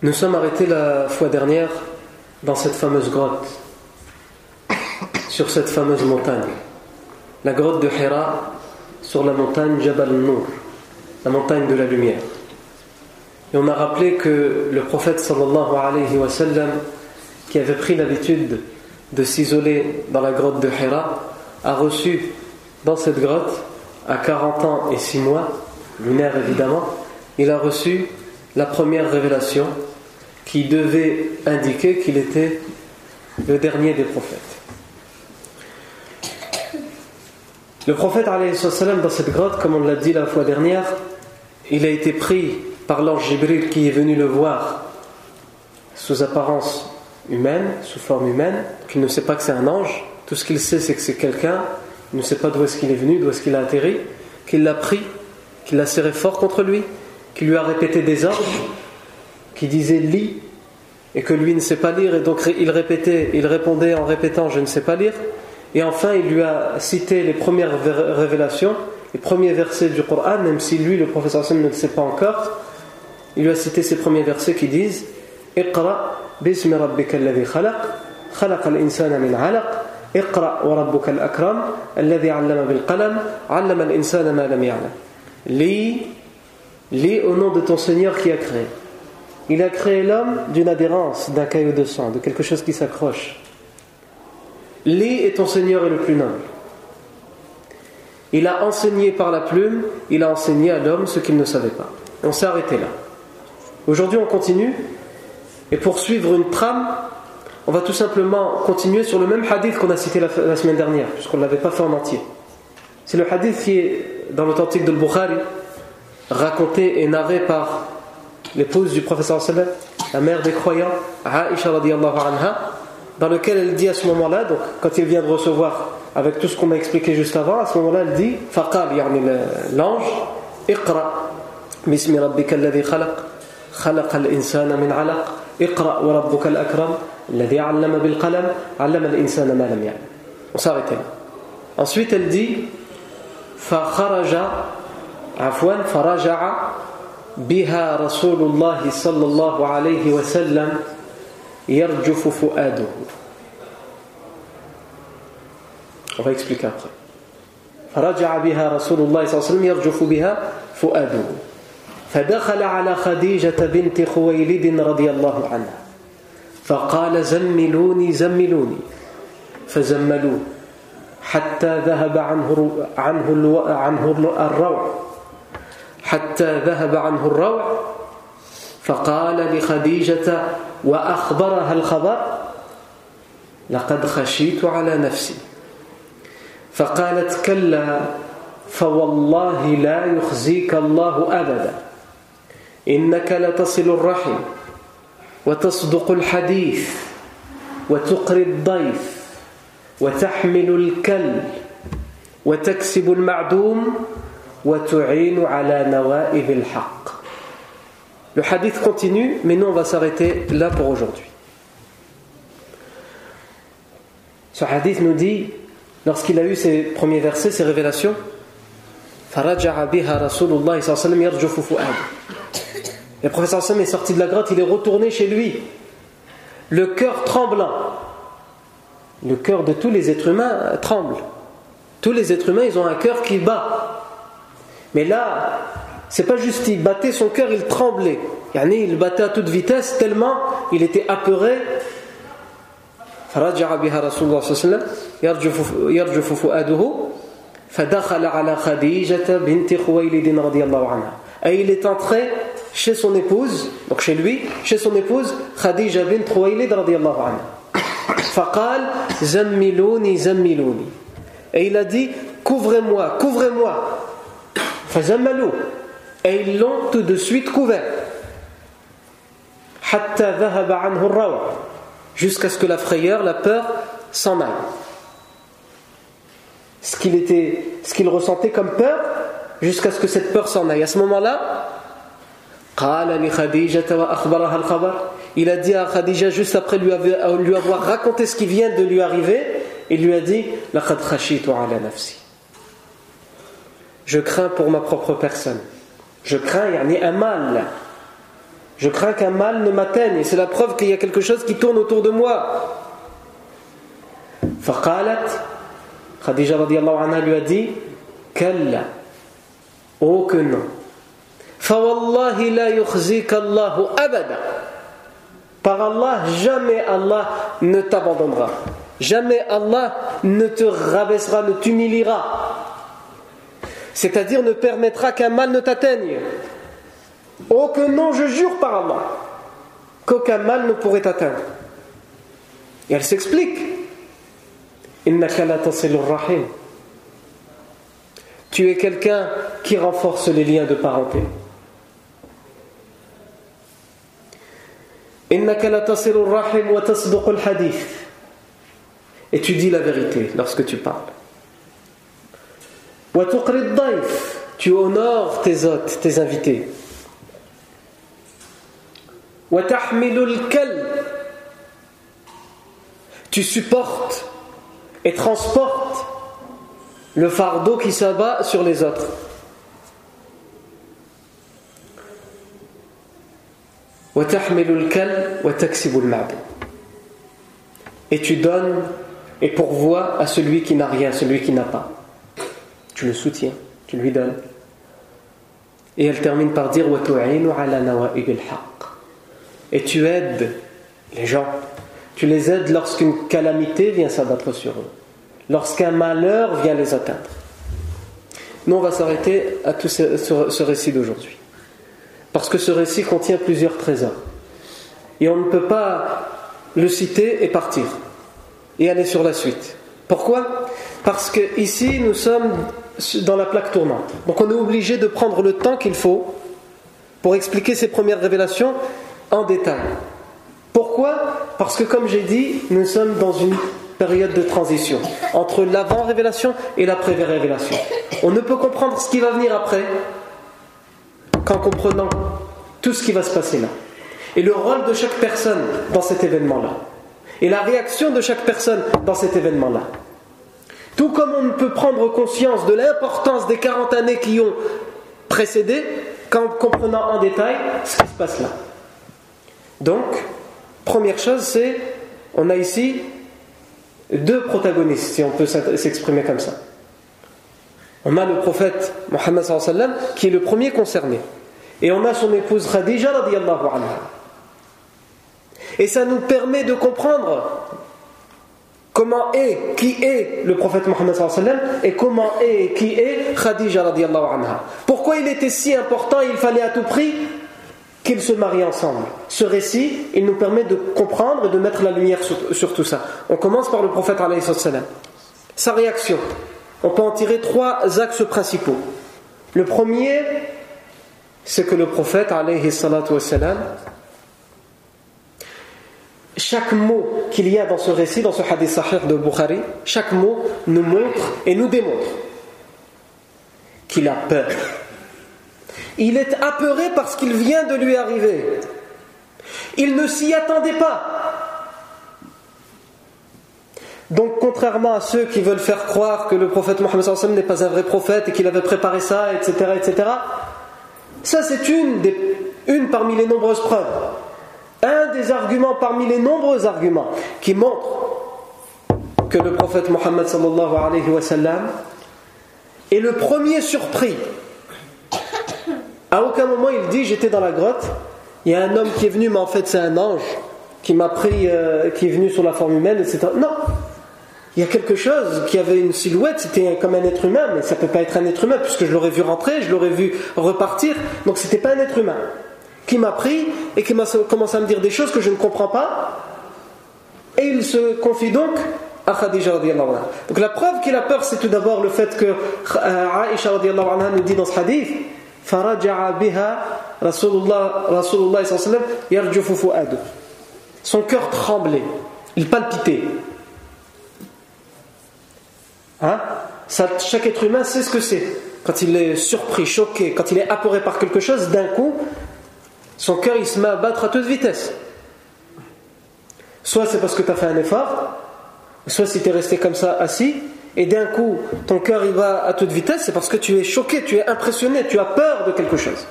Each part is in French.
Nous sommes arrêtés la fois dernière dans cette fameuse grotte, sur cette fameuse montagne, la grotte de Hira, sur la montagne Jabal Nour, la montagne de la lumière. Et on a rappelé que le prophète sallallahu alayhi wa sallam, qui avait pris l'habitude de s'isoler dans la grotte de Hira, a reçu dans cette grotte, à 40 ans et 6 mois, lunaire évidemment, il a reçu la première révélation qui devait indiquer qu'il était le dernier des prophètes. Le prophète dans cette grotte, comme on l'a dit la fois dernière, il a été pris par l'ange Jibril qui est venu le voir sous apparence humaine, sous forme humaine, qu'il ne sait pas que c'est un ange, tout ce qu'il sait c'est que c'est quelqu'un, il ne sait pas d'où est-ce qu'il est venu, d'où est-ce qu'il a atterri, qu'il l'a pris, qu'il l'a serré fort contre lui, qui lui a répété des ordres, qui disait lis, et que lui ne sait pas lire, et donc il répétait, il répondait en répétant je ne sais pas lire. Et enfin, il lui a cité les premières révélations, les premiers versets du Coran, même si lui, le professeur Hassan, ne le sait pas encore. Il lui a cité ces premiers versets qui disent Iqra bismi rabbika alladhi khalaq, khalaq al-insana min alaq, Iqra wa rabbuka al-akram, alladhi allama bil qalam, allama al-insana lis au nom de ton Seigneur qui a créé il a créé l'homme d'une adhérence, d'un caillou de sang, de quelque chose qui s'accroche. Lis et ton Seigneur est le plus noble. Il a enseigné par la plume, il a enseigné à l'homme ce qu'il ne savait pas. On s'est arrêté là. Aujourd'hui, on continue. Et pour suivre une trame, on va tout simplement continuer sur le même hadith qu'on a cité la, semaine dernière, puisqu'on ne l'avait pas fait en entier. C'est le hadith qui est dans l'authentique de Bukhari, racontée et narrée par l'épouse du professeur sallam, la mère des croyants, Aisha radiallahu anha, dans lequel elle dit à ce moment-là, donc quand il vient de recevoir avec tout ce qu'on a expliqué juste avant, à ce moment-là, elle dit Faqal, yani l'ange, Iqra, bismi rabbika alladhi khalaq, khalaq al-insana min alaq, Iqra wa rabbuka al-akram, alladhi allama bil qalam, allama al-insana ma lam. On s'arrêtait. Ensuite, elle dit Fakharaja عفوا فرجع بها رسول الله صلى الله عليه وسلم يرجف فؤاده. فرجع بها رسول الله صلى الله عليه وسلم يرجف بها فؤاده. فدخل على خديجة بنت خويلد رضي الله عنها. فقال زملوني زملوني. فزملوه حتى ذهب عنه عنه الروع. حتى ذهب عنه الروع فقال لخديجة وأخبرها الخبر؟ لقد خشيت على نفسي. فقالت كلا فوالله لا يخزيك الله أبدا إنك لتصل الرحم وتصدق الحديث وتقري الضيف وتحمل الكل وتكسب المعدوم Le hadith continue, mais nous on va s'arrêter là pour aujourd'hui. Ce hadith nous dit, lorsqu'il a eu ses premiers versets, ses révélations, le professeur Sam est sorti de la grotte, il est retourné chez lui, le cœur tremblant. Le cœur de tous les êtres humains tremble. Tous les êtres humains, ils ont un cœur qui bat. Mais là, c'est pas juste il battait son cœur, il tremblait. Il battait à toute vitesse tellement il était apeuré. فرجع بها رسول الله صلى الله عليه وسلم يرجف, يرجف فؤاده فدخل على خديجة بنت خويلد رضي الله عنها et il est entré chez son épouse donc chez lui chez son épouse Khadija bint Khuwaylid رضي الله عنها فقال زملوني زملوني et il a dit couvrez-moi couvrez-moi Fazamalou. Et ils l'ont tout de suite couvert. Hatta dhahaba anhu Jusqu'à ce que la frayeur, la peur s'en aille. Ce qu'il ce qu'il ressentait comme peur, jusqu'à ce que cette peur s'en aille. À ce moment-là, il a dit à Khadija juste après lui avoir raconté ce qui vient de lui arriver, il lui a dit, je crains pour ma propre personne je crains un mal je crains qu'un mal ne m'atteigne et c'est la preuve qu'il y a quelque chose qui tourne autour de moi Khadija anha lui a dit Kalla, oh que non. Fawallahi la Allahu abada. Par Allah, jamais Allah ne t'abandonnera. Jamais Allah ne te rabaissera, ne t'humiliera. C'est-à-dire ne permettra qu'un mal ne t'atteigne. Oh que non, je jure par Allah, qu'aucun mal ne pourrait t'atteindre. Et elle s'explique. Tu es quelqu'un qui renforce les liens de parenté. Et tu dis la vérité lorsque tu parles. Tu honores tes hôtes, tes invités. Tu supportes et transporte le fardeau qui s'abat sur les autres. Et tu donnes et pourvois à celui qui n'a rien, celui qui n'a pas. Tu le soutiens, tu lui donnes. Et elle termine par dire Et tu aides les gens tu les aides lorsqu'une calamité vient s'abattre sur eux, lorsqu'un malheur vient les atteindre. Nous, on va s'arrêter à tout ce, récit d'aujourd'hui. Parce que ce récit contient plusieurs trésors. Et on ne peut pas le citer et partir. Et aller sur la suite. Pourquoi? Parce que ici, nous sommes dans la plaque tournante. Donc on est obligé de prendre le temps qu'il faut pour expliquer ces premières révélations en détail. Pourquoi? Parce que comme j'ai dit, nous sommes dans une période de transition entre l'avant-révélation et l'après-révélation. On ne peut comprendre ce qui va venir après qu'en comprenant tout ce qui va se passer là. Et le rôle de chaque personne dans cet événement-là. Et la réaction de chaque personne dans cet événement-là. Tout comme on ne peut prendre conscience de l'importance des 40 années qui ont précédé qu'en comprenant en détail ce qui se passe là. Donc, Première chose, c'est, on a ici deux protagonistes, si on peut s'exprimer comme ça. On a le prophète Mohammed qui est le premier concerné. Et on a son épouse Khadija. Et ça nous permet de comprendre comment est, qui est le prophète Mohammed et comment est qui est Khadija anha. Pourquoi il était si important, il fallait à tout prix qu'ils se marient ensemble. Ce récit, il nous permet de comprendre et de mettre la lumière sur, tout ça. On commence par le prophète salam. Sa réaction. On peut en tirer trois axes principaux. Le premier, c'est que le prophète salam, chaque mot qu'il y a dans ce récit, dans ce hadith sahih de Bukhari, chaque mot nous montre et nous démontre qu'il a peur il est apeuré parce qu'il vient de lui arriver. Il ne s'y attendait pas. Donc, contrairement à ceux qui veulent faire croire que le prophète Mohammed n'est pas un vrai prophète et qu'il avait préparé ça, etc., etc., ça c'est une, une parmi les nombreuses preuves. Un des arguments parmi les nombreux arguments qui montrent que le prophète Mohammed est le premier surpris. À aucun moment il dit j'étais dans la grotte, il y a un homme qui est venu, mais en fait c'est un ange qui m'a pris, euh, qui est venu sur la forme humaine, etc. Non, il y a quelque chose qui avait une silhouette, c'était comme un être humain, mais ça ne peut pas être un être humain, puisque je l'aurais vu rentrer, je l'aurais vu repartir, donc c'était pas un être humain. Qui m'a pris et qui m'a commencé à me dire des choses que je ne comprends pas, et il se confie donc à Khadija Donc la preuve qu'il a peur, c'est tout d'abord le fait que euh, Aisha nous dit dans ce hadith, Son cœur tremblait, il palpitait. Hein? Chaque être humain sait ce que c'est. Quand il est surpris, choqué, quand il est apeuré par quelque chose, d'un coup, son cœur il se met à battre à toute vitesse. Soit c'est parce que tu as fait un effort, soit si tu es resté comme ça assis, et d'un coup ton cœur il va à toute vitesse, c'est parce que tu es choqué, tu es impressionné, tu as peur de quelque chose.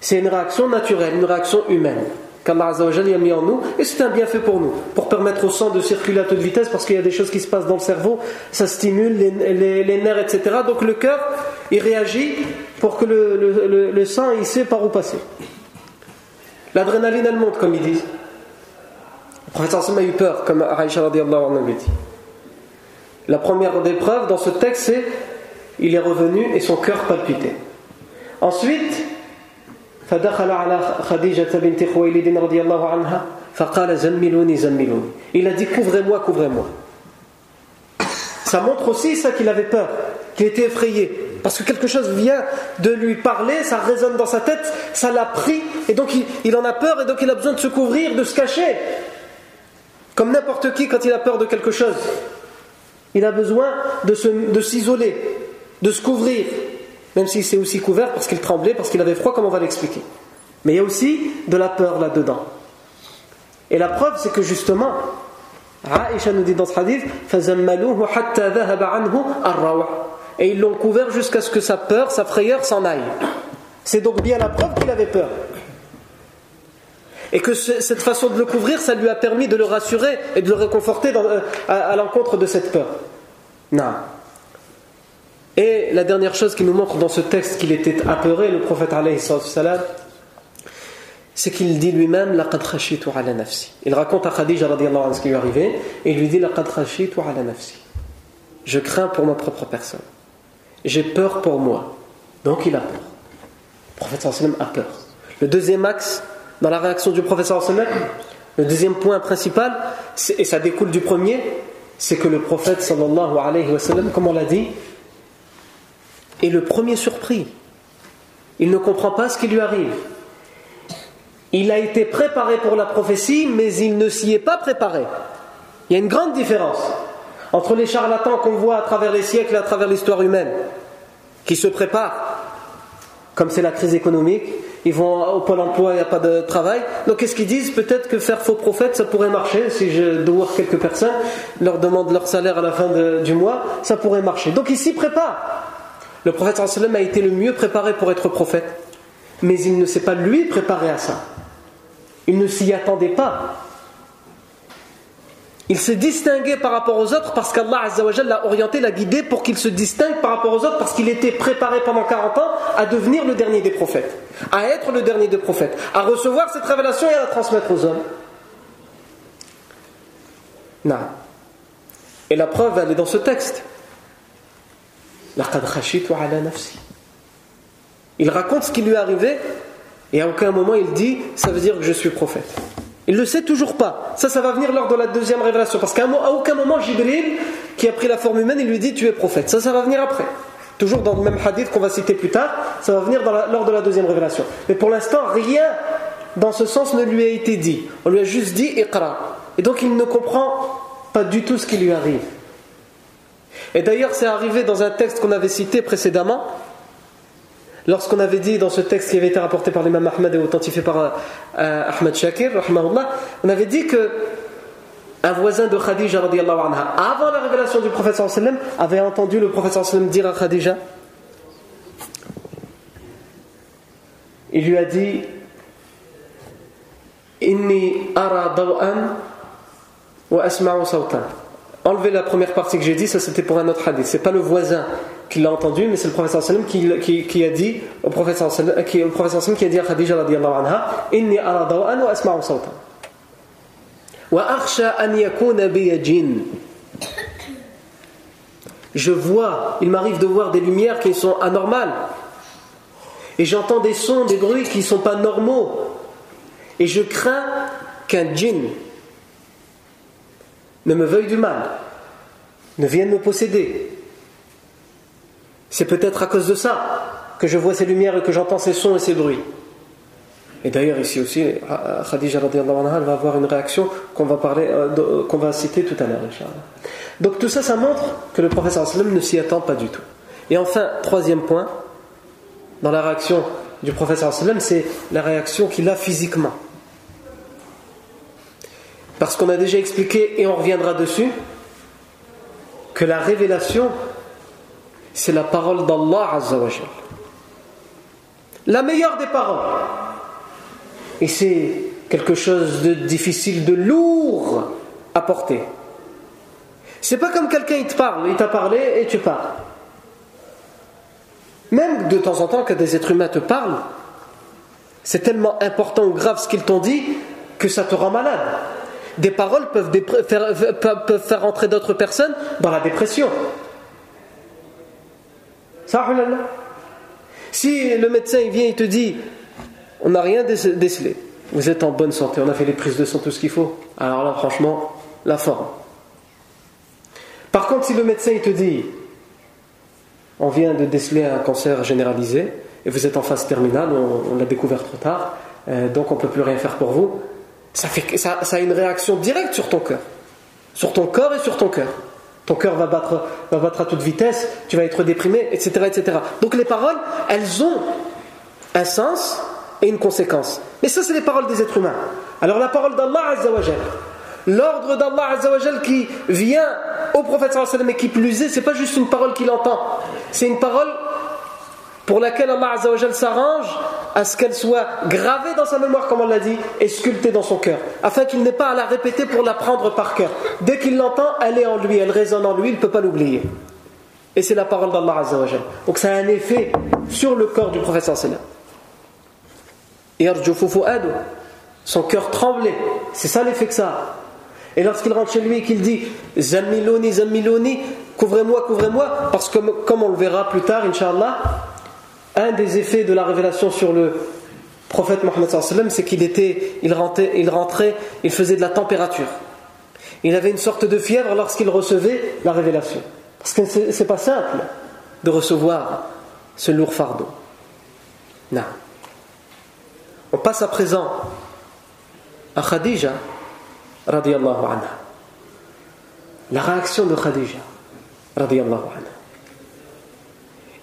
C'est une réaction naturelle, une réaction humaine qu'Allah a mis en nous, et c'est un bienfait pour nous, pour permettre au sang de circuler à toute vitesse, parce qu'il y a des choses qui se passent dans le cerveau, ça stimule les, nerfs, etc. Donc le cœur, il réagit pour que le, sang, il sait par où passer. L'adrénaline, elle monte, comme ils disent. Le professeur Sam a eu peur, comme Aisha radiallahu anhu dit. La première des preuves dans ce texte, c'est il est revenu et son cœur palpitait. Ensuite, il a dit couvrez-moi, couvrez-moi. Ça montre aussi ça qu'il avait peur, qu'il était effrayé. Parce que quelque chose vient de lui parler, ça résonne dans sa tête, ça l'a pris, et donc il, en a peur, et donc il a besoin de se couvrir, de se cacher. Comme n'importe qui quand il a peur de quelque chose. Il a besoin de s'isoler, de, de se couvrir même s'il s'est aussi couvert parce qu'il tremblait, parce qu'il avait froid, comme on va l'expliquer. Mais il y a aussi de la peur là-dedans. Et la preuve, c'est que justement, Aïcha nous dit dans ce hadith Et ils l'ont couvert jusqu'à ce que sa peur, sa frayeur s'en aille. C'est donc bien la preuve qu'il avait peur. Et que cette façon de le couvrir, ça lui a permis de le rassurer et de le réconforter euh, à, l'encontre de cette peur. Non. Et la dernière chose qui nous montre dans ce texte qu'il était apeuré, le prophète salam, c'est qu'il dit lui-même laqad khashitu ala nafsi. Il raconte à Khadija ce qui lui est et il lui dit laqad khashitu ala nafsi. Je crains pour ma propre personne. J'ai peur pour moi. Donc il a peur. Le prophète sallam a peur. Le deuxième axe dans la réaction du prophète sallam, le deuxième point principal, et ça découle du premier, c'est que le prophète sallallahu alayhi wa sallam, comme on l'a dit, est le premier surpris. Il ne comprend pas ce qui lui arrive. Il a été préparé pour la prophétie, mais il ne s'y est pas préparé. Il y a une grande différence entre les charlatans qu'on voit à travers les siècles et à travers l'histoire humaine, qui se préparent, comme c'est la crise économique, ils vont au pôle emploi, il n'y a pas de travail. Donc qu'est-ce qu'ils disent? Peut-être que faire faux prophète, ça pourrait marcher. Si je dois voir quelques personnes, leur demande leur salaire à la fin du mois, ça pourrait marcher. Donc ils s'y préparent. Le prophète a été le mieux préparé pour être prophète, mais il ne s'est pas lui préparé à ça. Il ne s'y attendait pas. Il s'est distingué par rapport aux autres parce qu'Allah l'a orienté, l'a guidé pour qu'il se distingue par rapport aux autres parce qu'il était préparé pendant 40 ans à devenir le dernier des prophètes, à être le dernier des prophètes, à recevoir cette révélation et à la transmettre aux hommes. Non. Et la preuve, elle est dans ce texte. Il raconte ce qui lui est arrivé et à aucun moment il dit ça veut dire que je suis prophète. Il ne le sait toujours pas. Ça, ça va venir lors de la deuxième révélation. Parce qu'à aucun moment, Jibril, qui a pris la forme humaine, il lui dit tu es prophète. Ça, ça va venir après. Toujours dans le même hadith qu'on va citer plus tard, ça va venir lors de la deuxième révélation. Mais pour l'instant, rien dans ce sens ne lui a été dit. On lui a juste dit Iqra. Et donc il ne comprend pas du tout ce qui lui arrive. Et d'ailleurs, c'est arrivé dans un texte qu'on avait cité précédemment, lorsqu'on avait dit dans ce texte qui avait été rapporté par l'imam Ahmed et authentifié par euh, Ahmed Shakir, on avait dit que un voisin de Khadija anha, avant la révélation du prophète sallam, avait entendu le prophète sallam dire à Khadija il lui a dit Inni ara daw'an wa asma'u sawtan. Enlevez la première partie que j'ai dit, ça c'était pour un autre hadith. C'est pas le voisin qui l'a entendu, mais c'est le sallam qui, qui, a dit prophète sallam qui, a dit à Khadija anha Inni ara daw'an wa asma'u. Wa akhsha an yakuna bi jinn. Je vois, il m'arrive de voir des lumières qui sont anormales. Et j'entends des sons, des bruits qui ne sont pas normaux. Et je crains qu'un djinn ne me veuille du mal, ne vienne me posséder. C'est peut-être à cause de ça que je vois ces lumières et que j'entends ces sons et ces bruits. Et d'ailleurs, ici aussi, Khadija anha, va avoir une réaction qu'on va, parler, euh, qu'on va citer tout à l'heure, Donc tout ça, ça montre que le professeur ne s'y attend pas du tout. Et enfin, troisième point, dans la réaction du professeur c'est la réaction qu'il a physiquement. Parce qu'on a déjà expliqué, et on reviendra dessus, que la révélation, c'est la parole d'Allah Azzawajal. La meilleure des paroles. Et c'est quelque chose de difficile, de lourd à porter. C'est pas comme quelqu'un il te parle, il t'a parlé et tu parles. Même de temps en temps, que des êtres humains te parlent, c'est tellement important ou grave ce qu'ils t'ont dit que ça te rend malade. Des paroles peuvent faire, peuvent faire entrer d'autres personnes dans la dépression. Ça, si le médecin il vient et te dit on n'a rien décelé, vous êtes en bonne santé, on a fait les prises de sang, tout ce qu'il faut, alors là, franchement, la forme. Par contre, si le médecin il te dit on vient de déceler un cancer généralisé et vous êtes en phase terminale, on, l'a découvert trop tard, euh, donc on ne peut plus rien faire pour vous. Ça, fait, ça a une réaction directe sur ton cœur. Sur ton corps et sur ton cœur. Ton cœur va battre, va battre à toute vitesse, tu vas être déprimé, etc., etc. Donc les paroles, elles ont un sens et une conséquence. Mais ça, c'est les paroles des êtres humains. Alors la parole d'Allah Azzawajal, l'ordre d'Allah Azzawajal qui vient au prophète sallam et qui plus est, c'est pas juste une parole qu'il entend, c'est une parole pour laquelle Allah Azzawajal s'arrange à ce qu'elle soit gravée dans sa mémoire, comme on l'a dit, et sculptée dans son cœur, afin qu'il n'ait pas à la répéter pour la prendre par cœur. Dès qu'il l'entend, elle est en lui, elle résonne en lui, il ne peut pas l'oublier. Et c'est la parole d'Allah Azzawajal. Donc ça a un effet sur le corps du prophète sallam. Et son cœur tremblait. C'est ça l'effet que ça a. Et lorsqu'il rentre chez lui et qu'il dit Zammiloni, Zammiloni, couvrez-moi, couvrez-moi, parce que comme on le verra plus tard, Inch'Allah, un des effets de la révélation sur le prophète Mohammed c'est qu'il était, il rentrait, il rentrait, il faisait de la température. Il avait une sorte de fièvre lorsqu'il recevait la révélation. Parce que c'est pas simple de recevoir ce lourd fardeau. Non. On passe à présent à Khadija radiallahu anha. La réaction de Khadija radiallahu anha.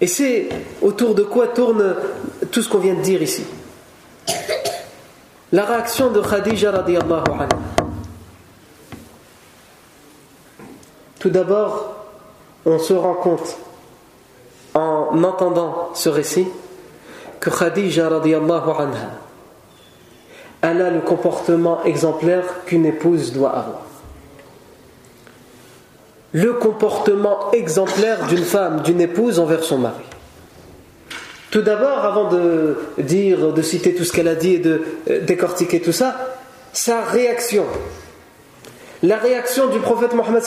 Et c'est autour de quoi tourne tout ce qu'on vient de dire ici. La réaction de Khadija radiallahu anha. Tout d'abord, on se rend compte en entendant ce récit que Khadija radiallahu anha elle a le comportement exemplaire qu'une épouse doit avoir. Le comportement exemplaire d'une femme, d'une épouse envers son mari. Tout d'abord, avant de dire, de citer tout ce qu'elle a dit et de euh, décortiquer tout ça, sa réaction. La réaction du prophète Mohammed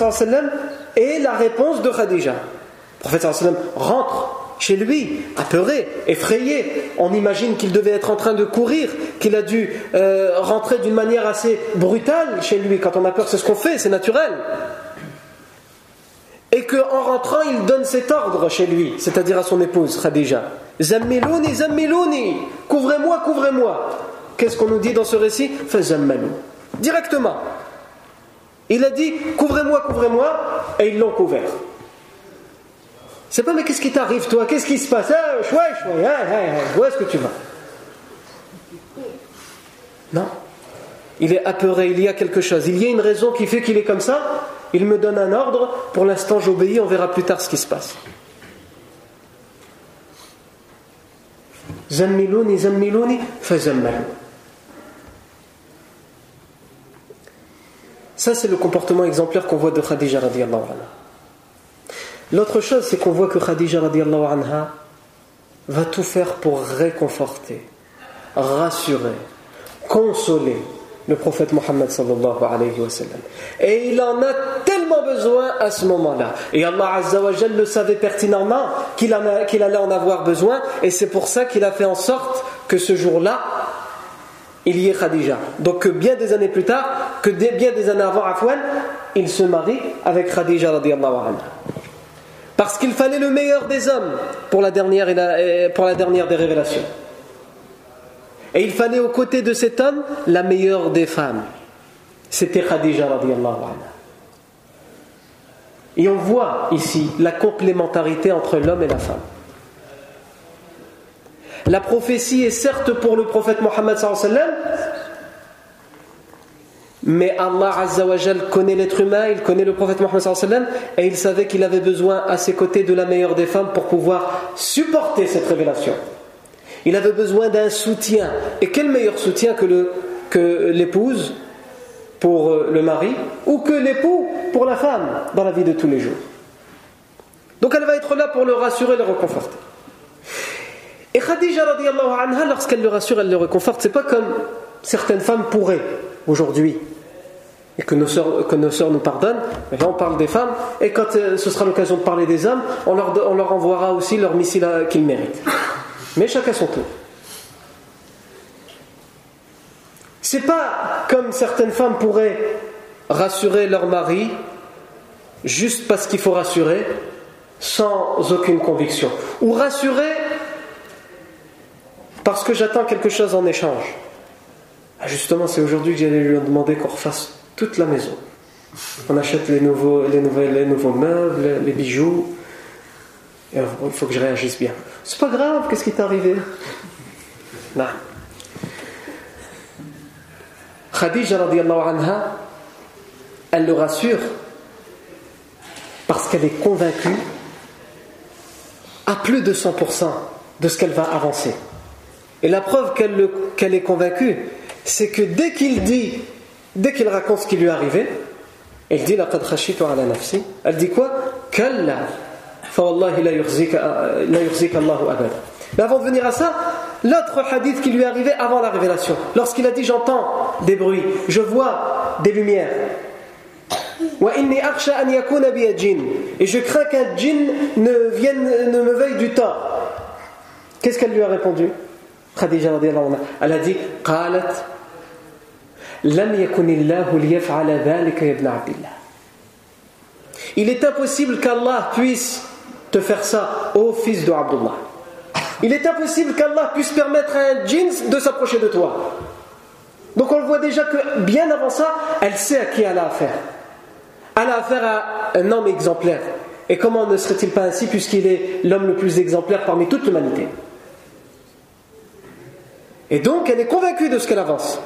et la réponse de Khadija. Le prophète rentre chez lui, apeuré, effrayé. On imagine qu'il devait être en train de courir, qu'il a dû euh, rentrer d'une manière assez brutale chez lui. Quand on a peur, c'est ce qu'on fait, c'est naturel. Et qu'en rentrant, il donne cet ordre chez lui, c'est-à-dire à son épouse, Khadija. Zammilouni, zammilouni, couvrez-moi, couvrez-moi. Qu'est-ce qu'on nous dit dans ce récit Fazammalou. Directement. Il a dit couvrez-moi, couvrez-moi, et ils l'ont couvert. C'est pas, mais qu'est-ce qui t'arrive, toi Qu'est-ce qui se passe ah, chouette, chouette, où est-ce que tu vas Non. Il est apeuré, il y a quelque chose, il y a une raison qui fait qu'il est comme ça, il me donne un ordre, pour l'instant j'obéis, on verra plus tard ce qui se passe. Zammilouni, zammilouni, Ça, c'est le comportement exemplaire qu'on voit de Khadija radiallahu anha. L'autre chose, c'est qu'on voit que Khadija radiallahu anha va tout faire pour réconforter, rassurer, consoler le prophète Mohammed sallallahu alayhi wa sallam. Et il en a tellement besoin à ce moment-là. Et Allah azza wa le savait pertinemment qu'il allait en avoir besoin. Et c'est pour ça qu'il a fait en sorte que ce jour-là, il y est Khadija. Donc que bien des années plus tard, que bien des années avant Afwan, il se marie avec Khadija radiallahu anha. Parce qu'il fallait le meilleur des hommes pour la dernière, pour la dernière des révélations. Et il fallait aux côtés de cet homme la meilleure des femmes. C'était Khadija radiallahu anha. Et on voit ici la complémentarité entre l'homme et la femme. La prophétie est certes pour le prophète Mohammed mais Allah Azzawajal connaît l'être humain, il connaît le prophète Mohammed et il savait qu'il avait besoin à ses côtés de la meilleure des femmes pour pouvoir supporter cette révélation. Il avait besoin d'un soutien. Et quel meilleur soutien que, que l'épouse pour euh, le mari ou que l'époux pour la femme dans la vie de tous les jours. Donc elle va être là pour le rassurer, le réconforter. Et Khadija anha, lorsqu'elle le rassure, elle le réconforte. C'est pas comme certaines femmes pourraient aujourd'hui. Et que nos, soeurs, que nos nous pardonnent. Mais là, on parle des femmes. Et quand euh, ce sera l'occasion de parler des hommes, on leur, on leur envoiera aussi leur missile qu'ils méritent. Mais chacun son tour. C'est pas comme certaines femmes pourraient rassurer leur mari juste parce qu'il faut rassurer, sans aucune conviction. Ou rassurer parce que j'attends quelque chose en échange. Ah, justement, c'est aujourd'hui que j'allais lui demander qu'on refasse toute la maison. On achète les nouveaux, les les nouveaux meubles, les bijoux. Il faut que je réagisse bien. C'est pas grave, qu'est-ce qui t'est arrivé? Non. Khadija anha, elle le rassure parce qu'elle est convaincue à plus de 100% de ce qu'elle va avancer. Et la preuve qu'elle est convaincue, c'est que dès qu'il dit, dès qu'il raconte ce qui lui est arrivé, elle dit Elle dit quoi? Mais avant de venir à ça, l'autre hadith qui lui est arrivé avant la révélation, lorsqu'il a dit J'entends des bruits, je vois des lumières. Et je crains qu'un djinn ne vienne ne me veuille du tort. Qu'est-ce qu'elle lui a répondu Khadija anha, elle a dit قالت لم يكن الله ليفعل ذلك يا ابن عبد الله Il est impossible qu'Allah puisse te faire ça, ô fils de Abdullah. Il est impossible qu'Allah puisse permettre à un djinn de s'approcher de toi. Donc on le voit déjà que bien avant ça, elle sait à qui elle a affaire. Elle a affaire à un homme exemplaire. Et comment ne serait-il pas ainsi puisqu'il est l'homme le plus exemplaire parmi toute l'humanité? Et donc, elle est convaincue de ce qu'elle avance.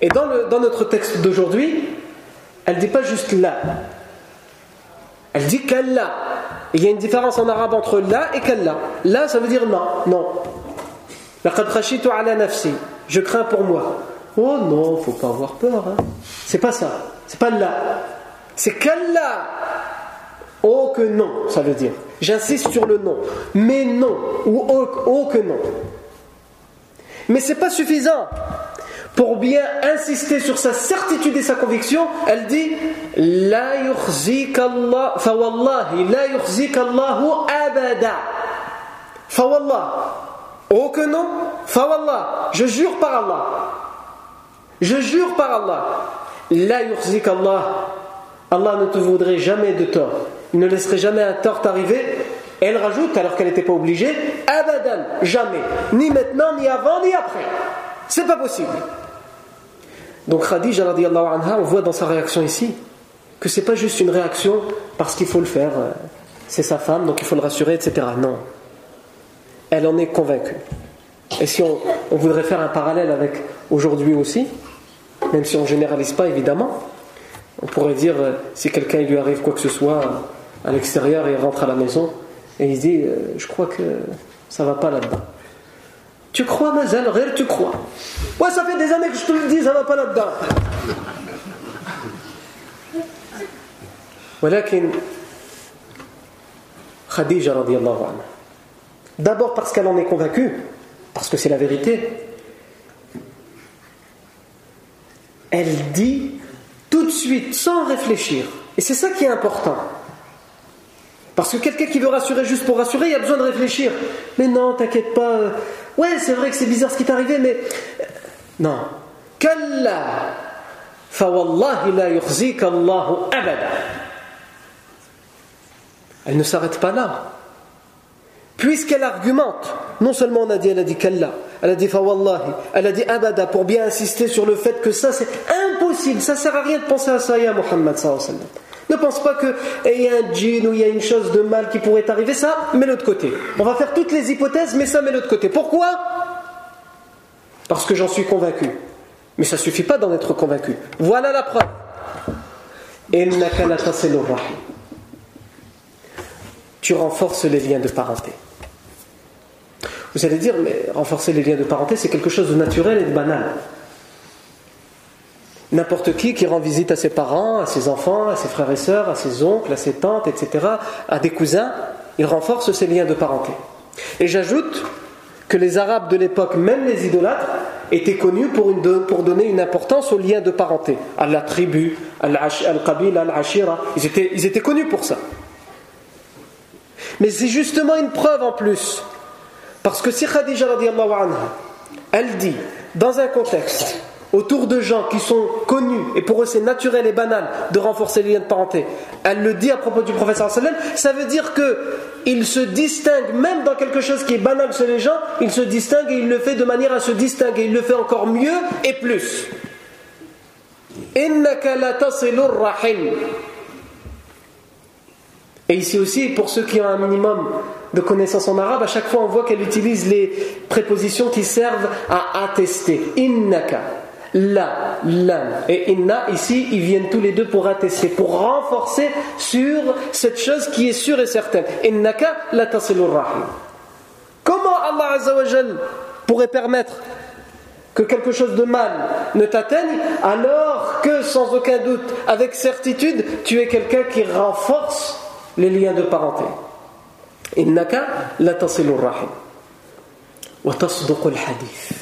Et dans, dans notre texte d'aujourd'hui, elle ne dit pas juste là. Elle dit qu'Allah. Il y a une différence en arabe entre là et qu'Allah. Là, ça veut dire non. Non. Je crains pour moi. Oh non, faut pas avoir peur. Hein. C'est pas ça. C'est pas là. C'est qu'Allah. Oh que non, ça veut dire. J'insiste sur le non. Mais non. Ou oh, oh que non. Mais ce n'est pas suffisant. Pour bien insister sur sa certitude et sa conviction, elle dit La Allah, fawallahi, la Allahu abada. Fawallah. Oh que non, fawallah. Je jure par Allah. Je jure par Allah. La Allah. Allah ne te voudrait jamais de tort. Il ne laisserait jamais un tort arriver elle rajoute, alors qu'elle n'était pas obligée, abadan, jamais, ni maintenant, ni avant, ni après. C'est pas possible. Donc Khadija anha, on voit dans sa réaction ici que c'est pas juste une réaction parce qu'il faut le faire, euh, c'est sa femme, donc il faut le rassurer, etc. Non. Elle en est convaincue. Et si on, voudrait faire un parallèle avec aujourd'hui aussi, même si on ne généralise pas évidemment. On pourrait dire, euh, si quelqu'un lui arrive quoi que ce soit à l'extérieur et il rentre à la maison, et il dit, euh, je crois que ça va pas là-dedans. Tu crois, Mazal, réel, tu crois. Ouais, ça fait des années que je te le dis, ça va pas là-dedans. ولكن Khadija radiallahu anha. D'abord parce qu'elle en est convaincue, parce que c'est la vérité. Elle dit tout de suite, sans réfléchir. Et c'est ça qui est important. Parce que quelqu'un qui veut rassurer juste pour rassurer, il a besoin de réfléchir. Mais non, t'inquiète pas. Ouais, c'est vrai que c'est bizarre ce qui t'est arrivé, mais. Non. La yukhzika Allahu. Elle ne s'arrête pas là. Puisqu'elle argumente, non seulement on a dit, elle a dit Kalla, elle a dit Fawallahi, elle a dit Abada, pour bien insister sur le fait que ça c'est impossible, ça sert à rien de penser à ça, ya Muhammad Ne pense pas qu'il y a un djinn ou il y a une chose de mal qui pourrait arriver, ça, mets-le de côté. On va faire toutes les hypothèses, mais ça, mets-le côté. Pourquoi? Parce que j'en suis convaincu. Mais ça suffit pas d'en être convaincu. Voilà la preuve tu renforces les liens de parenté. Vous allez dire, mais renforcer les liens de parenté, c'est quelque chose de naturel et de banal. N'importe qui qui rend visite à ses parents, à ses enfants, à ses frères et sœurs, à ses oncles, à ses tantes, etc., à des cousins, il renforce ses liens de parenté. Et j'ajoute que les Arabes de l'époque, même les idolâtres, étaient connus pour, donner une importance aux liens de parenté, à la tribu, à al-qabil, al-ashira. Ils étaient, ils étaient connus pour ça. Mais c'est justement une preuve en plus. Parce que si Khadija anha, elle dit, dans un contexte, autour de gens qui sont connus, et pour eux c'est naturel et banal de renforcer les liens de parenté, elle le dit à propos du professeur sallam, ça veut dire qu'il se distingue, même dans quelque chose qui est banal chez les gens, il se distingue et il le fait de manière à se distinguer, il le fait encore mieux et plus. Et ici aussi, pour ceux qui ont un minimum de connaissances en arabe, à chaque fois on voit qu'elle utilise les prépositions qui servent à attester. Innaka, la, lam et inna, ici, ils viennent tous les deux pour attester, pour renforcer sur cette chose qui est sûre et certaine. Innaka la rahim. Comment Allah Azzawajal pourrait permettre que quelque chose de mal ne t'atteigne, alors que sans aucun doute, avec certitude, tu es quelqu'un qui renforce les liens de parenté. La rahim. Hadith.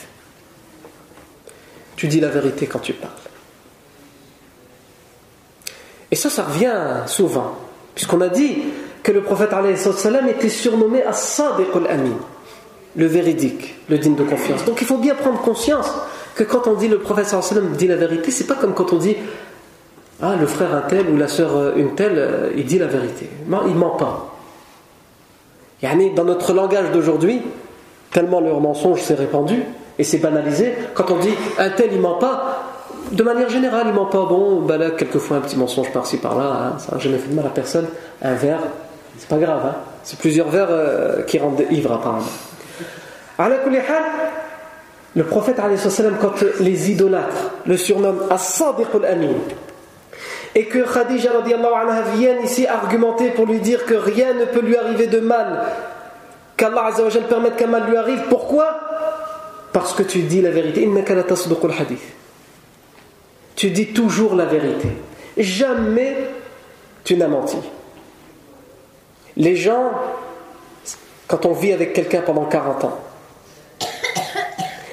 Tu dis la vérité quand tu parles. Et ça, ça revient souvent, puisqu'on a dit que le prophète était surnommé As-Sadiq al-Amin, le véridique, le digne de confiance. Donc il faut bien prendre conscience que quand on dit le prophète dit la vérité, c'est pas comme quand on dit ah, le frère un tel ou la sœur euh, une telle, euh, il dit la vérité. Non, il ment pas. Dans notre langage d'aujourd'hui, tellement leur mensonge s'est répandu et s'est banalisé, quand on dit un tel il ment pas, de manière générale il ment pas, bon, bah là, quelquefois un petit mensonge par-ci par-là, hein, ça n'a jamais fait de mal à personne, un verre, c'est pas grave, hein. c'est plusieurs verres euh, qui rendent ivre apparemment. Le prophète, quand les idolâtres le surnomment As-Sadiq al-Amin, et que Khadija anha vienne ici argumenter pour lui dire que rien ne peut lui arriver de mal, qu'Allah permette qu'un mal lui arrive. Pourquoi? Parce que tu dis la vérité. Tu dis toujours la vérité. Jamais tu n'as menti. Les gens, quand on vit avec quelqu'un pendant 40 ans,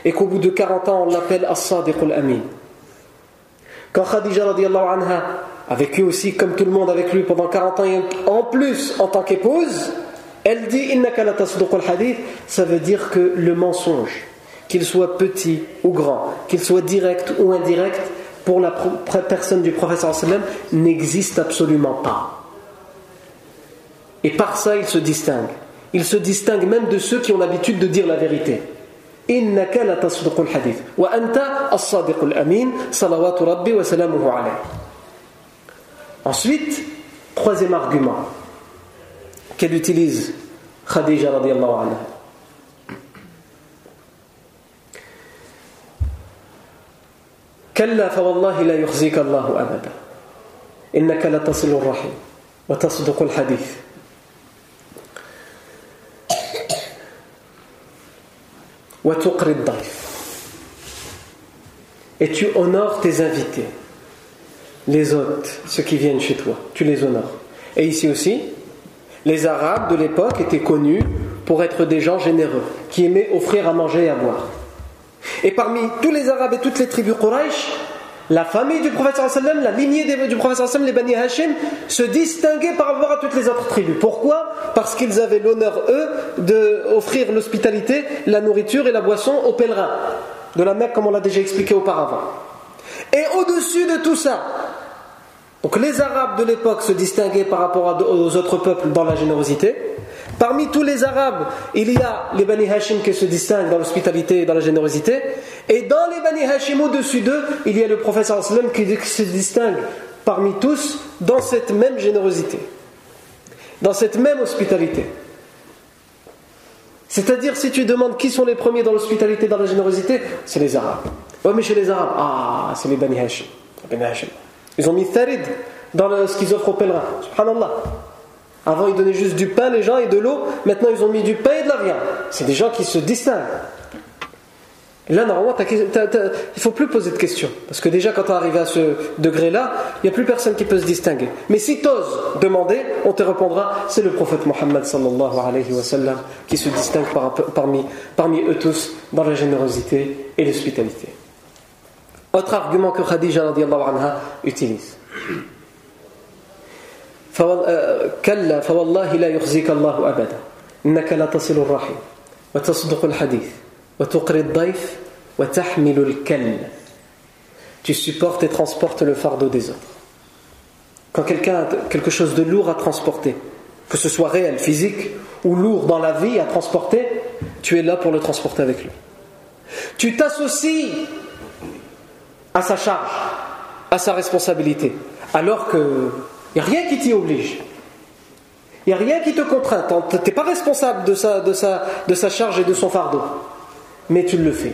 et qu'au bout de 40 ans on l'appelle As-Sadiq al-Amin, quand Khadija anha a vécu aussi comme tout le monde avec lui pendant 40 ans et en plus en tant qu'épouse, elle dit hadith, ça veut dire que le mensonge, qu'il soit petit ou grand, qu'il soit direct ou indirect, pour la personne du sallam n'existe absolument pas. Et par ça, il se distingue. Il se distingue même de ceux qui ont l'habitude de dire la vérité. إنك لتصدق الحديث وأنت الصادق الأمين صلوات ربي وسلامه عليه. Ensuite, troisième argument qu'elle utilise Khadija radiallahu anha. كلا فوالله لا يخزيك الله أبدا إنك لتصل الرحم وتصدق الحديث et tu honores tes invités. Les hôtes ceux qui viennent chez toi. Tu les honores. Et ici aussi les arabes de l'époque étaient connus pour être des gens généreux qui aimaient offrir à manger et à boire. Et parmi tous les arabes et toutes les tribus Quraysh la famille du prophète la lignée du prophète les Bani Hashim, se distinguaient par rapport à toutes les autres tribus. Pourquoi? Parce qu'ils avaient l'honneur, eux, d'offrir l'hospitalité, la nourriture et la boisson aux pèlerins de la Mecque, comme on l'a déjà expliqué auparavant. Et au-dessus de tout ça, donc les Arabes de l'époque se distinguaient par rapport aux autres peuples dans la générosité. Parmi tous les Arabes, il y a les Bani Hashim qui se distinguent dans l'hospitalité et dans la générosité. Et dans les Bani Hashim, au-dessus d'eux, il y a le professeur sallam qui se distingue parmi tous dans cette même générosité, dans cette même hospitalité. C'est-à-dire, si tu demandes qui sont les premiers dans l'hospitalité, dans la générosité, c'est les Arabes. Oui, mais chez les Arabes, ah, c'est les Bani Hashim. Ils ont mis Tharid dans ce qu'ils offrent aux pèlerins. Subhanallah. Avant, ils donnaient juste du pain, les gens, et de l'eau. Maintenant, ils ont mis du pain et de la viande. C'est des gens qui se distinguent. là, normalement, il ne faut plus poser de questions. Parce que déjà, quand on arrive à ce degré-là, il n'y a plus personne qui peut se distinguer. Mais si tu oses demander, on te répondra c'est le prophète Mohammed sallallahu alayhi wa sallam qui se distingue parmi, parmi eux tous dans la générosité et l'hospitalité. Autre argument que Khadija anha utilise. كلا فوالله لا يخزيك الله أبدا إنك لا تصل الرحم وتصدق الحديث tu supportes et transportes le fardeau des autres. Quand quelqu'un a quelque chose de lourd à transporter, que ce soit réel, physique ou lourd dans la vie à transporter, tu es là pour le transporter avec lui. Tu t'associes à sa charge, à sa responsabilité, alors qu'il n'y a rien qui t'y oblige. Il n'y a rien qui te contraint. Tu n'es pas responsable de sa, de sa charge et de son fardeau mais tu le fais.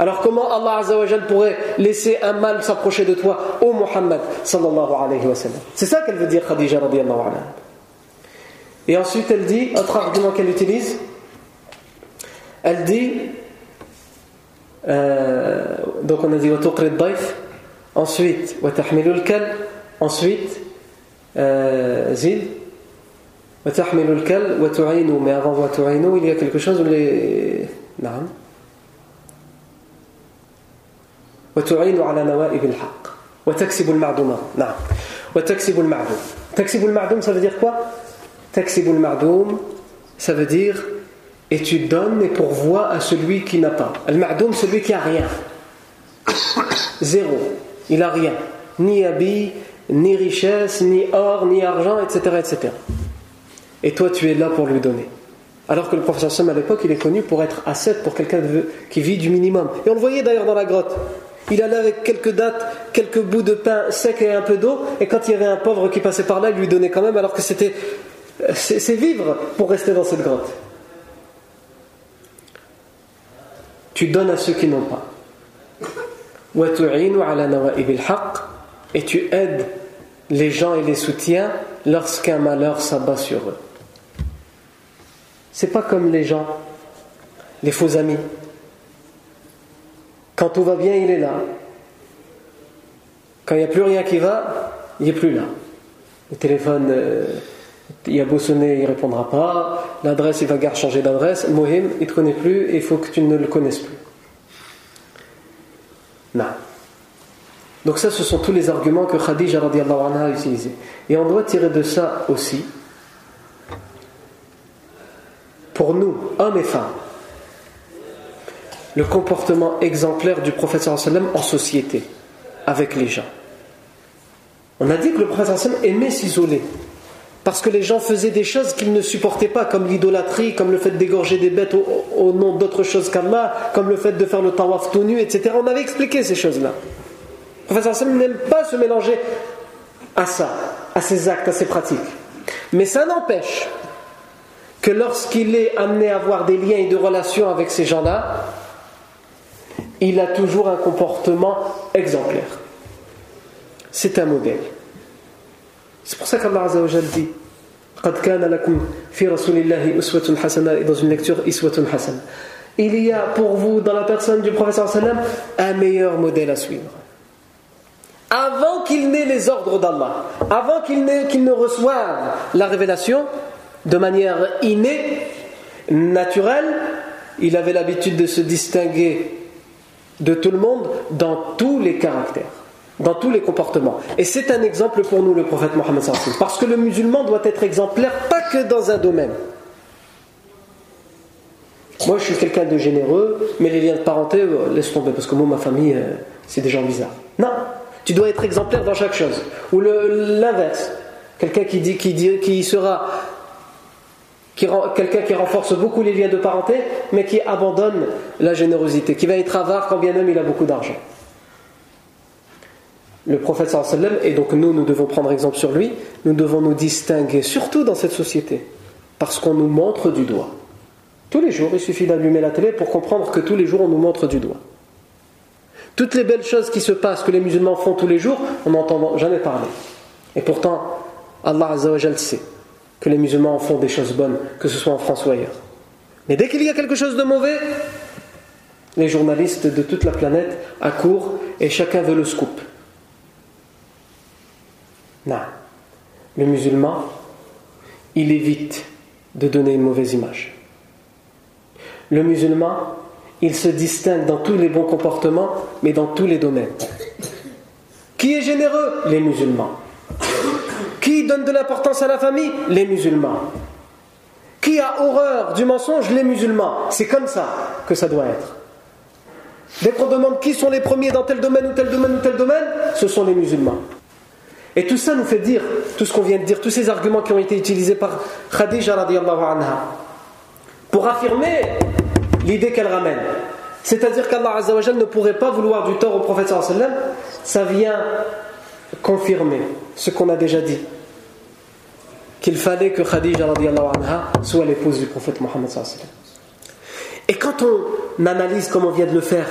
Alors comment Allah Azzawajal pourrait laisser un mal s'approcher de toi, ô Muhammad sallallahu alayhi wa sallam? C'est ça qu'elle veut dire Khadija radiallahu anha. Et ensuite elle dit, autre argument qu'elle utilise, elle dit, euh, donc on a dit ensuite ensuite euh, zid, kal, mais avant il y a quelque chose où les نعم وتعين على نوائب الحق وتكسب المعدوم نعم وتكسب المعدوم تكسب المعدوم ça veut dire quoi تكسب المعدوم ça veut dire et tu donnes et pourvois à celui qui n'a pas al-ma'doum celui qui a rien zéro il a rien ni habit ni richesse, ni or, ni argent, etc., etc. Et toi, tu es là pour lui donner. Alors que le professeur Sam à l'époque, il est connu pour être ascète, pour quelqu'un qui vit du minimum. Et on le voyait d'ailleurs dans la grotte. Il allait avec quelques dates, quelques bouts de pain sec et un peu d'eau, et quand il y avait un pauvre qui passait par là, il lui donnait quand même, alors que c'était. C'est vivre pour rester dans cette grotte. Tu donnes à ceux qui n'ont pas et tu aides les gens et les soutiens lorsqu'un malheur s'abat sur eux. C'est pas comme les gens, les faux amis. Quand tout va bien, il est là. Quand il n'y a plus rien qui va, il n'est plus là. Le téléphone, euh, il a beau sonner, il ne répondra pas. L'adresse, il va changer d'adresse. Mohim, il ne te connaît plus et il faut que tu ne le connaisses plus. Non. Donc ça, ce sont tous les arguments que Khadija a utilisés. Et on doit tirer de ça aussi, pour nous, hommes et femmes, le comportement exemplaire du prophète en société, avec les gens. On a dit que le prophète aimait s'isoler. Parce que les gens faisaient des choses qu'ils ne supportaient pas, comme l'idolâtrie, comme le fait d'égorger des bêtes au, nom d'autres choses qu'Allah, comme le fait de faire le tawaf tout nu, etc. On avait expliqué ces choses-là. Le professeur n'aime pas se mélanger à ça, à ses actes, à ses pratiques. Mais ça n'empêche que lorsqu'il est amené à avoir des liens et de relations avec ces gens-là, il a toujours un comportement exemplaire. C'est un modèle. C'est pour ça qu'Allah Azzawajal dit dans une lecture Il y a pour vous, dans la personne du professeur un meilleur modèle à suivre. Avant qu'il n'ait les ordres d'Allah, avant qu'il ne reçoive la révélation, de manière innée naturelle il avait l'habitude de se distinguer de tout le monde dans tous les caractères dans tous les comportements. Et c'est un exemple pour nous, le prophète Mohammed parce que le musulman doit être exemplaire pas que dans un domaine. Moi, je suis quelqu'un de généreux, mais les liens de parenté, euh, laisse tomber, parce que moi, ma famille, euh, c'est des gens bizarres. Non, tu dois être exemplaire dans chaque chose. Ou l'inverse, quelqu'un qui dit, sera, quelqu'un qui renforce beaucoup les liens de parenté, mais qui abandonne la générosité, qui va être avare quand bien même il a beaucoup d'argent le prophète sallam, et donc nous, nous devons prendre exemple sur lui, nous devons nous distinguer, surtout dans cette société, parce qu'on nous montre du doigt. Tous les jours, il suffit d'allumer la télé pour comprendre que tous les jours, on nous montre du doigt. Toutes les belles choses qui se passent, que les musulmans font tous les jours, on n'entend jamais parler. Et pourtant, Allah Azzawajal sait que les musulmans font des choses bonnes, que ce soit en France ou ailleurs. Mais dès qu'il y a quelque chose de mauvais, les journalistes de toute la planète accourent et chacun veut le scoop. Non. Le musulman, il évite de donner une mauvaise image. Le musulman, il se distingue dans tous les bons comportements, mais dans tous les domaines. Qui est généreux? Les musulmans. Qui donne de l'importance à la famille? Les musulmans. Qui a horreur du mensonge? Les musulmans. C'est comme ça que ça doit être. Dès qu'on demande qui sont les premiers dans tel domaine ou tel domaine ou tel domaine, ce sont les musulmans. Et tout ça nous fait dire, tout ce qu'on vient de dire, tous ces arguments qui ont été utilisés par Khadija anha, pour affirmer l'idée qu'elle ramène. C'est-à-dire qu'Allah ne pourrait pas vouloir du tort au prophète ça vient confirmer ce qu'on a déjà dit. Qu'il fallait que Khadija anha soit l'épouse du prophète Mohammed. Et quand on analyse comme on vient de le faire,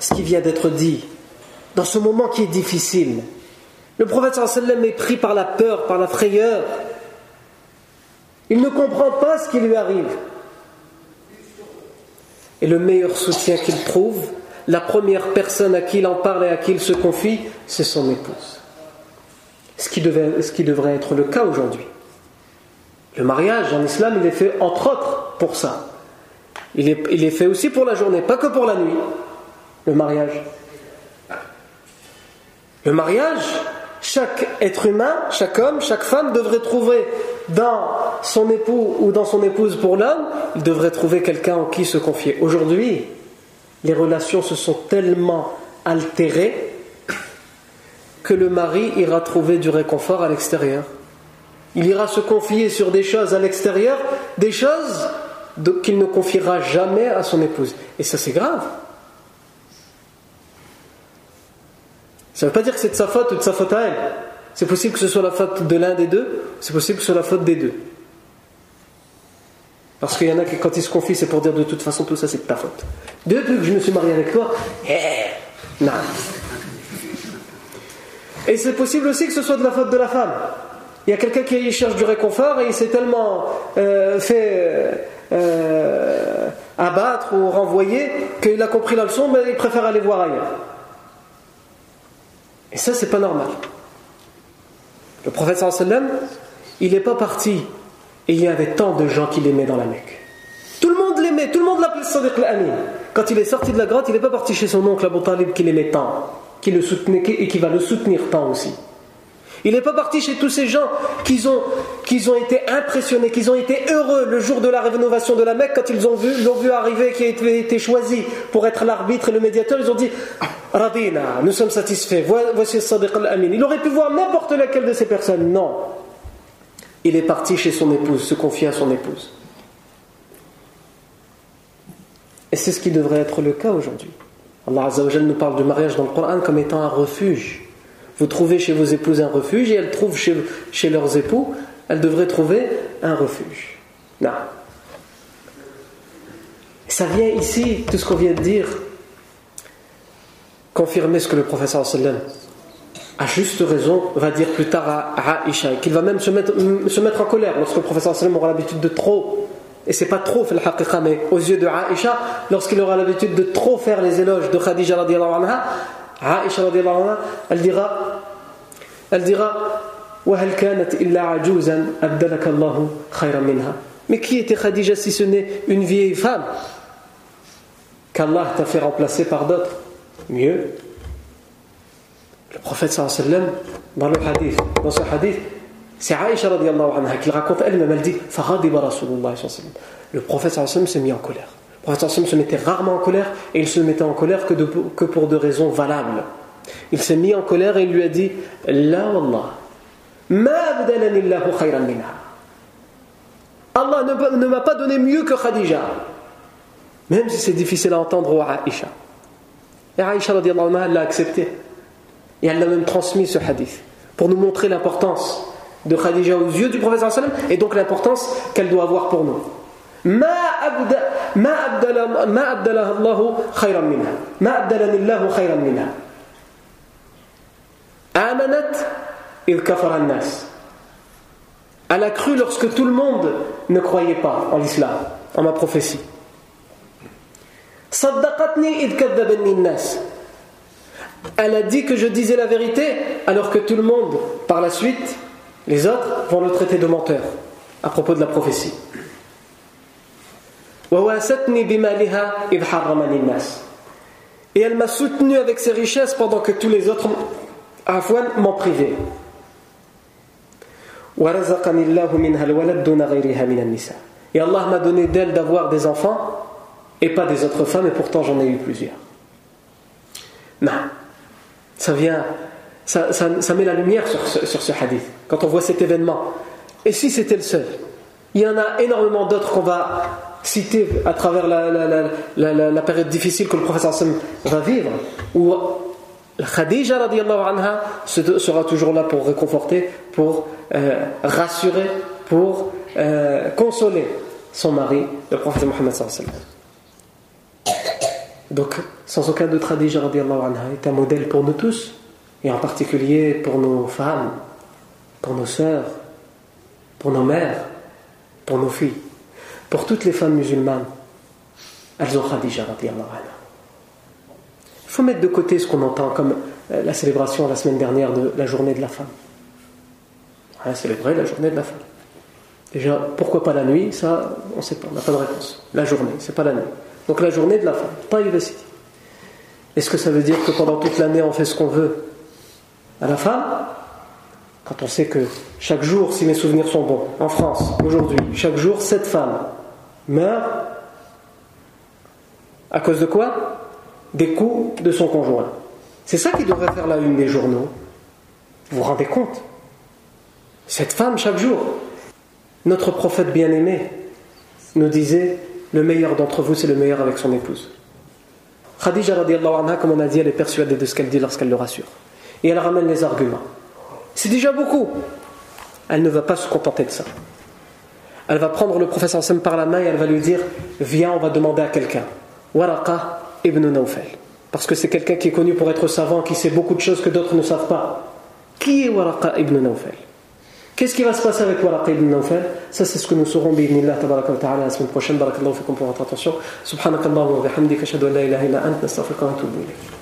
ce qui vient d'être dit, dans ce moment qui est difficile, le prophète sallam est pris par la peur, par la frayeur. Il ne comprend pas ce qui lui arrive. Et le meilleur soutien qu'il trouve, la première personne à qui il en parle et à qui il se confie, c'est son épouse. Ce qui, devrait être le cas aujourd'hui. Le mariage en islam, il est fait entre autres pour ça. Il est, il est fait aussi pour la journée, pas que pour la nuit. Le mariage. Le mariage, chaque être humain, chaque homme, chaque femme devrait trouver dans son époux ou dans son épouse pour l'homme, il devrait trouver quelqu'un en qui se confier. Aujourd'hui, les relations se sont tellement altérées que le mari ira trouver du réconfort à l'extérieur. Il ira se confier sur des choses à l'extérieur, des choses qu'il ne confiera jamais à son épouse. Et ça c'est grave. Ça ne veut pas dire que c'est de sa faute ou de sa faute à elle. C'est possible que ce soit la faute de l'un des deux, c'est possible que ce soit la faute des deux. Parce qu'il y en a qui, quand ils se confient, c'est pour dire de toute façon tout ça c'est de ta faute. Depuis que je me suis marié avec toi, eh, non. Et c'est possible aussi que ce soit de la faute de la femme. Il y a quelqu'un qui cherche du réconfort et il s'est tellement euh, fait euh, abattre ou renvoyer qu'il a compris la leçon, mais il préfère aller voir ailleurs. Et ça, c'est pas normal. Le prophète sallam, il n'est pas parti et il y avait tant de gens qui l'aimaient dans la Mecque. Tout le monde l'aimait, tout le monde l'appelait Sadiq al-Amin. Quand il est sorti de la grotte, il n'est pas parti chez son oncle Abu Talib qui l'aimait tant, qui le soutenait et qui va le soutenir tant aussi. Il n'est pas parti chez tous ces gens qui ont, ont été impressionnés, qui ont été heureux le jour de la rénovation de la Mecque quand ils vu, l'ont vu arriver, qui a été, choisi pour être l'arbitre et le médiateur. Ils ont dit Radina, nous sommes satisfaits, voici Sadiq al-Amin. Il aurait pu voir n'importe laquelle de ces personnes. Non. Il est parti chez son épouse, se confier à son épouse. Et c'est ce qui devrait être le cas aujourd'hui. Allah nous parle du mariage dans le Coran comme étant un refuge vous trouvez chez vos épouses un refuge et elles trouvent chez, chez leurs époux, elles devraient trouver un refuge. Non. Ça vient ici, tout ce qu'on vient de dire, confirmer ce que le professeur sallam à juste raison va dire plus tard à Aïcha qu'il va même se mettre, se mettre en colère lorsque le professeur sallam aura l'habitude de trop et c'est pas trop mais aux yeux de Aïcha lorsqu'il aura l'habitude de trop faire les éloges de Khadija radiallahu anha Aïcha anha elle dira elle dira mais qui était Khadija si ce n'est une vieille femme qu'Allah t'a fait remplacer par d'autres? Mieux. Le prophète sallam, dans le hadith, dans ce hadith, c'est Aïcha radiallahu anha qui raconte elle-même, elle dit Le prophète sallam s'est mis en colère. Le prophète sallam se mettait rarement en colère et il se mettait en colère que, de, que pour deux raisons valables. Il s'est mis en colère et il lui a dit La wallah, ma abdalanillahu khayran minha. Allah ne, m'a pas donné mieux que Khadija. Même si c'est difficile à entendre au Aïcha. Et Aïcha anha, l'a accepté. Et elle l'a même transmis ce hadith. Pour nous montrer l'importance de Khadija aux yeux du prophète sallam et donc l'importance qu'elle doit avoir pour nous. Elle a cru lorsque tout le monde ne croyait pas en l'islam, en ma prophétie. Elle a dit que je disais la vérité alors que tout le monde, par la suite, les autres, vont le traiter de menteur à propos de la prophétie. Et elle m'a soutenu avec ses richesses pendant que tous les autres m'en privaient. Et Allah m'a donné d'elle d'avoir des enfants et pas des autres femmes, et pourtant j'en ai eu plusieurs. Non, ça vient, ça, met la lumière sur ce, hadith, quand on voit cet événement. Et si c'était le seul Il y en a énormément d'autres qu'on va citer à travers la, période difficile que le professeur va vivre, où Khadija anha sera toujours là pour réconforter, pour euh, rassurer, pour euh, consoler son mari, le prophète Mohammed Donc, sans aucun doute, Khadija anha est un modèle pour nous tous, et en particulier pour nos femmes, pour nos sœurs, pour nos mères, pour nos filles, pour toutes les femmes musulmanes. Elles ont Khadija anha. Il faut mettre de côté ce qu'on entend comme euh, la célébration la semaine dernière de la journée de la femme. Célébré la journée de la femme. Déjà, pourquoi pas la nuit? Ça, on ne sait pas, on n'a pas de réponse. La journée, c'est pas la nuit. Donc la journée de la femme, pas University. Est-ce que ça veut dire que pendant toute l'année on fait ce qu'on veut? À la femme Quand on sait que chaque jour, si mes souvenirs sont bons, en France, aujourd'hui, chaque jour, sept femmes meurent à cause de quoi? Des coups de son conjoint. C'est ça qui devrait faire la une des journaux. Vous vous rendez compte? Cette femme, chaque jour, notre prophète bien-aimé nous disait le meilleur d'entre vous, c'est le meilleur avec son épouse. Khadija, comme on a dit, elle est persuadée de ce qu'elle dit lorsqu'elle le rassure. Et elle ramène les arguments. C'est déjà beaucoup. Elle ne va pas se contenter de ça. Elle va prendre le professeur Sam par la main et elle va lui dire Viens, on va demander à quelqu'un. Waraqa ibn Nawfal. Parce que c'est quelqu'un qui est connu pour être savant, qui sait beaucoup de choses que d'autres ne savent pas. Qui est Waraqa ibn Nawfal? Qu'est-ce qui va se passer avec Waraqa ibn Nawfal? Ça, c'est ce que nous saurons, bi'idnillah, tabaraka wa ta'ala, la semaine prochaine. Barakallahu fikum pour votre attention. Subhanakallahu wa bihamdika, ashhadu an la ilaha illa ant, nastaghfiruka wa ilayk.